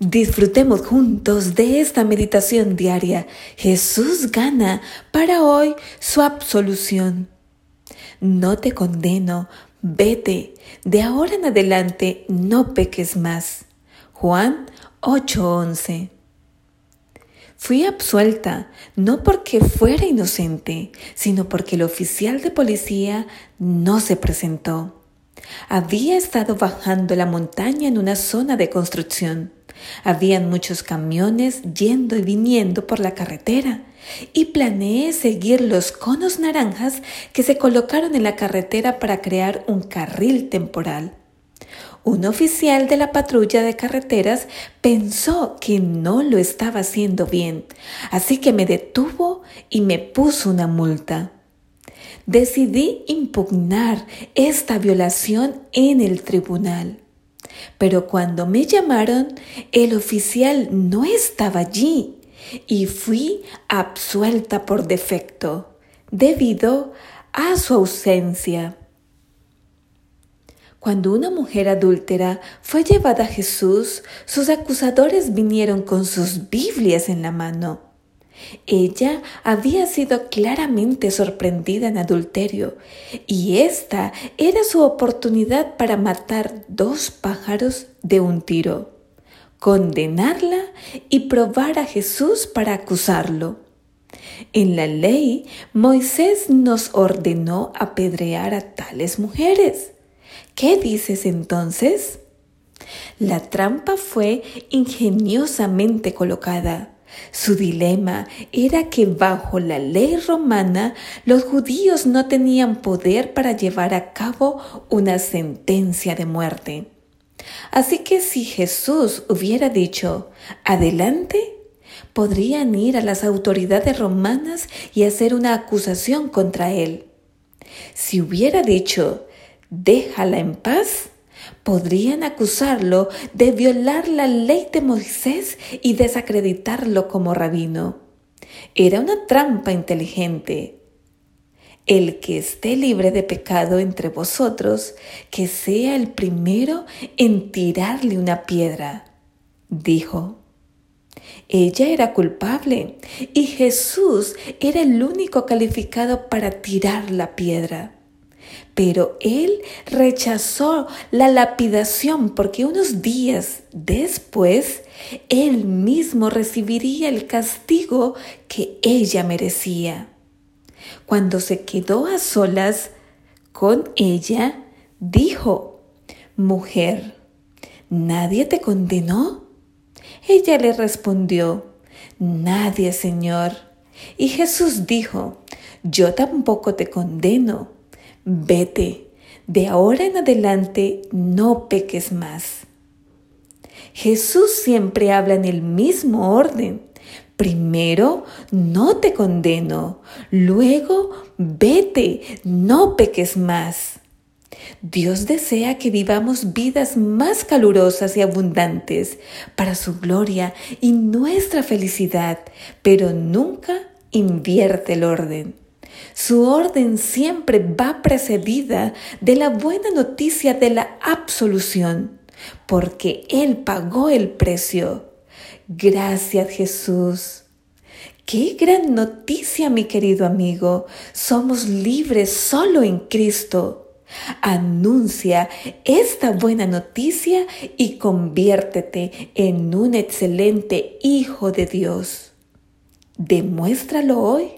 Disfrutemos juntos de esta meditación diaria. Jesús gana para hoy su absolución. No te condeno, vete, de ahora en adelante no peques más. Juan 8:11 Fui absuelta no porque fuera inocente, sino porque el oficial de policía no se presentó. Había estado bajando la montaña en una zona de construcción. Habían muchos camiones yendo y viniendo por la carretera y planeé seguir los conos naranjas que se colocaron en la carretera para crear un carril temporal. Un oficial de la patrulla de carreteras pensó que no lo estaba haciendo bien, así que me detuvo y me puso una multa. Decidí impugnar esta violación en el tribunal. Pero cuando me llamaron, el oficial no estaba allí y fui absuelta por defecto debido a su ausencia. Cuando una mujer adúltera fue llevada a Jesús, sus acusadores vinieron con sus Biblias en la mano. Ella había sido claramente sorprendida en adulterio y esta era su oportunidad para matar dos pájaros de un tiro, condenarla y probar a Jesús para acusarlo. En la ley, Moisés nos ordenó apedrear a tales mujeres. ¿Qué dices entonces? La trampa fue ingeniosamente colocada. Su dilema era que bajo la ley romana los judíos no tenían poder para llevar a cabo una sentencia de muerte. Así que si Jesús hubiera dicho, adelante, podrían ir a las autoridades romanas y hacer una acusación contra él. Si hubiera dicho, déjala en paz, podrían acusarlo de violar la ley de Moisés y desacreditarlo como rabino. Era una trampa inteligente. El que esté libre de pecado entre vosotros, que sea el primero en tirarle una piedra, dijo. Ella era culpable y Jesús era el único calificado para tirar la piedra. Pero él rechazó la lapidación porque unos días después él mismo recibiría el castigo que ella merecía. Cuando se quedó a solas con ella, dijo, Mujer, ¿nadie te condenó? Ella le respondió, Nadie, Señor. Y Jesús dijo, Yo tampoco te condeno vete, de ahora en adelante no peques más. Jesús siempre habla en el mismo orden. Primero, no te condeno. Luego, vete, no peques más. Dios desea que vivamos vidas más calurosas y abundantes para su gloria y nuestra felicidad, pero nunca invierte el orden. Su orden siempre va precedida de la buena noticia de la absolución, porque Él pagó el precio. Gracias Jesús. Qué gran noticia, mi querido amigo. Somos libres solo en Cristo. Anuncia esta buena noticia y conviértete en un excelente hijo de Dios. Demuéstralo hoy